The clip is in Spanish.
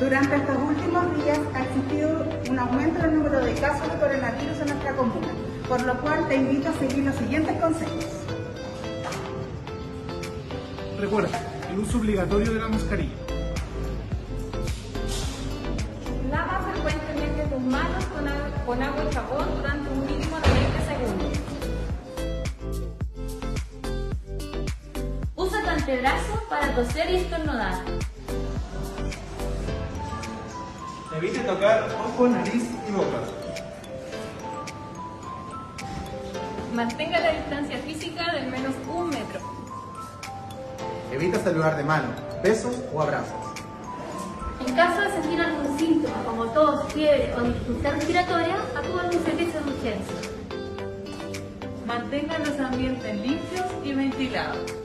Durante estos últimos días ha existido un aumento en el número de casos de coronavirus en nuestra comuna, por lo cual te invito a seguir los siguientes consejos. Recuerda, el uso obligatorio de la mascarilla. Lava frecuentemente tus manos con agua y jabón durante un mínimo de 20 segundos. Usa tu antebrazo para toser y estornudar. Evite tocar ojos, nariz y boca. Mantenga la distancia física de menos un metro. Evita saludar de mano, besos o abrazos. En caso de sentir algún síntoma como tos, fiebre o dificultad respiratoria, acuda a un servicio de urgencia. Mantengan los ambientes limpios y ventilados.